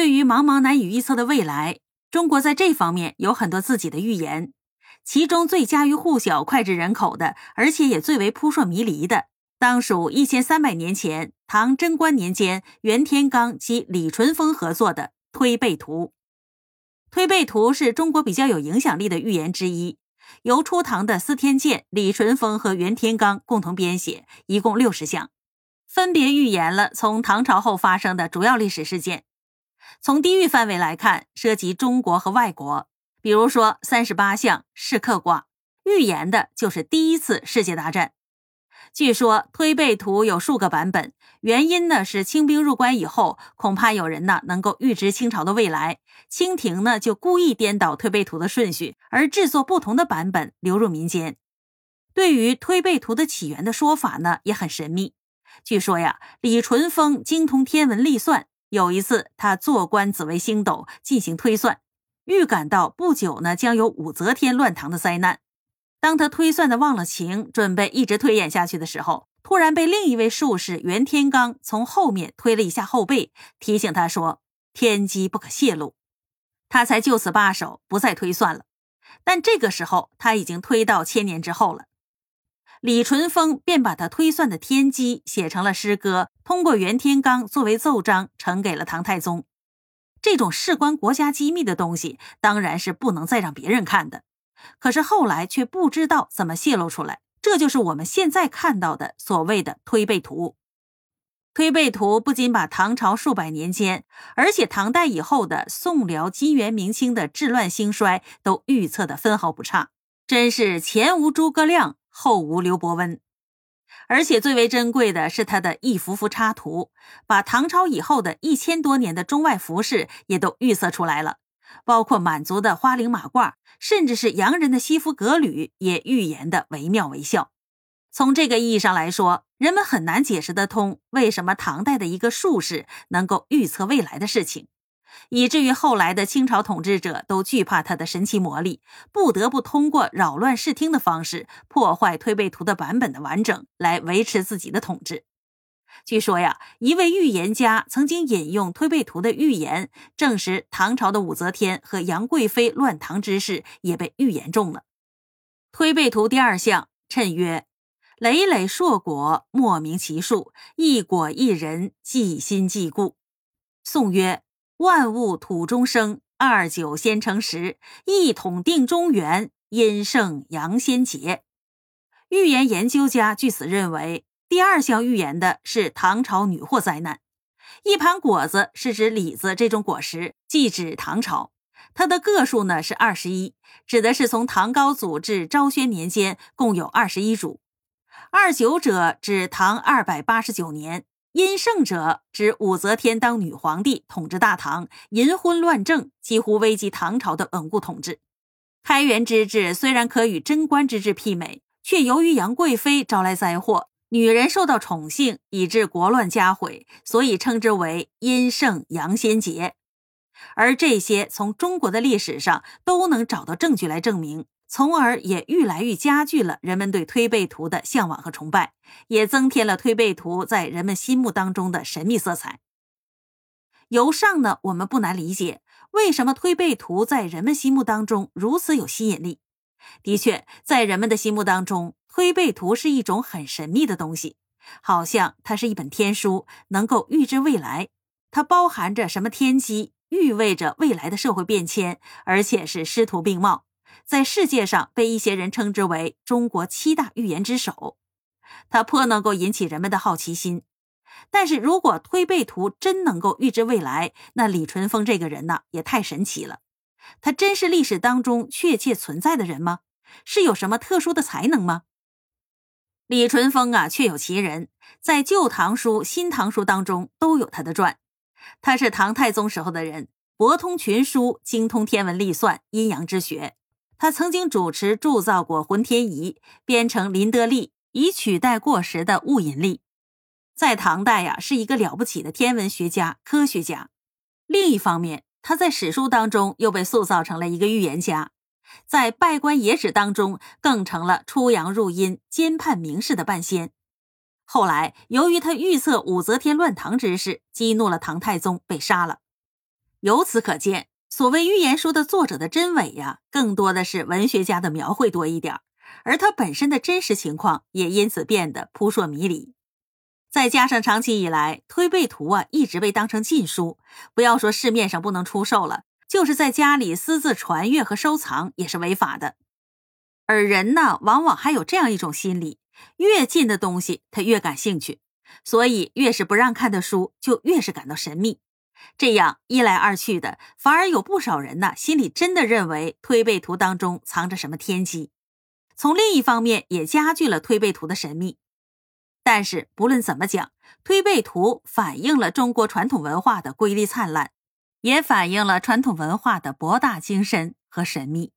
对于茫茫难以预测的未来，中国在这方面有很多自己的预言。其中最家喻户晓、脍炙人口的，而且也最为扑朔迷离的，当属一千三百年前唐贞观年间袁天罡及李淳风合作的《推背图》。《推背图》是中国比较有影响力的预言之一，由初唐的司天监、李淳风和袁天罡共同编写，一共六十项，分别预言了从唐朝后发生的主要历史事件。从地域范围来看，涉及中国和外国。比如说，三十八象是克卦预言的就是第一次世界大战。据说推背图有数个版本，原因呢是清兵入关以后，恐怕有人呢能够预知清朝的未来，清廷呢就故意颠倒推背图的顺序，而制作不同的版本流入民间。对于推背图的起源的说法呢也很神秘。据说呀，李淳风精通天文历算，有一次他坐观紫微星斗进行推算。预感到不久呢将有武则天乱唐的灾难。当他推算的忘了情，准备一直推演下去的时候，突然被另一位术士袁天罡从后面推了一下后背，提醒他说：“天机不可泄露。”他才就此罢手，不再推算了。但这个时候他已经推到千年之后了。李淳风便把他推算的天机写成了诗歌，通过袁天罡作为奏章呈给了唐太宗。这种事关国家机密的东西，当然是不能再让别人看的。可是后来却不知道怎么泄露出来，这就是我们现在看到的所谓的推背图。推背图不仅把唐朝数百年间，而且唐代以后的宋辽金元明清的治乱兴衰都预测的分毫不差，真是前无诸葛亮，后无刘伯温。而且最为珍贵的是他的一幅幅插图，把唐朝以后的一千多年的中外服饰也都预测出来了，包括满族的花翎马褂，甚至是洋人的西服革履，也预言的惟妙惟肖。从这个意义上来说，人们很难解释得通为什么唐代的一个术士能够预测未来的事情。以至于后来的清朝统治者都惧怕他的神奇魔力，不得不通过扰乱视听的方式破坏推背图的版本的完整，来维持自己的统治。据说呀，一位预言家曾经引用推背图的预言，证实唐朝的武则天和杨贵妃乱唐之事也被预言中了。推背图第二项谶曰：“累累硕果，莫名其数；一果一人，既心既故。”宋曰。万物土中生，二九先成十，一统定中原，阴盛阳先竭。预言研究家据此认为，第二项预言的是唐朝女祸灾难。一盘果子是指李子这种果实，即指唐朝。它的个数呢是二十一，指的是从唐高祖至昭宣年间共有二十一株。二九者指唐二百八十九年。阴盛者指武则天当女皇帝统治大唐，淫昏乱政，几乎危及唐朝的稳固统治。开元之治虽然可与贞观之治媲美，却由于杨贵妃招来灾祸，女人受到宠幸，以致国乱家毁，所以称之为阴盛阳先竭。而这些从中国的历史上都能找到证据来证明。从而也愈来愈加剧了人们对推背图的向往和崇拜，也增添了推背图在人们心目当中的神秘色彩。由上呢，我们不难理解为什么推背图在人们心目当中如此有吸引力。的确，在人们的心目当中，推背图是一种很神秘的东西，好像它是一本天书，能够预知未来。它包含着什么天机，预味着未来的社会变迁，而且是师徒并茂。在世界上被一些人称之为中国七大预言之首，它颇能够引起人们的好奇心。但是如果推背图真能够预知未来，那李淳风这个人呢也太神奇了。他真是历史当中确切存在的人吗？是有什么特殊的才能吗？李淳风啊，确有其人，在《旧唐书》《新唐书》当中都有他的传。他是唐太宗时候的人，博通群书，精通天文历算、阴阳之学。他曾经主持铸造过浑天仪，编成林德历，以取代过时的戊寅历。在唐代呀，是一个了不起的天文学家、科学家。另一方面，他在史书当中又被塑造成了一个预言家，在《拜官野史》当中更成了出阳入阴、监判名士的半仙。后来，由于他预测武则天乱唐之事，激怒了唐太宗，被杀了。由此可见，所谓寓言书的作者的真伪呀，更多的是文学家的描绘多一点而它本身的真实情况也因此变得扑朔迷离。再加上长期以来《推背图》啊一直被当成禁书，不要说市面上不能出售了，就是在家里私自传阅和收藏也是违法的。而人呢，往往还有这样一种心理：越近的东西他越感兴趣，所以越是不让看的书就越是感到神秘。这样一来二去的，反而有不少人呢心里真的认为《推背图》当中藏着什么天机。从另一方面，也加剧了《推背图》的神秘。但是不论怎么讲，《推背图》反映了中国传统文化的瑰丽灿烂，也反映了传统文化的博大精深和神秘。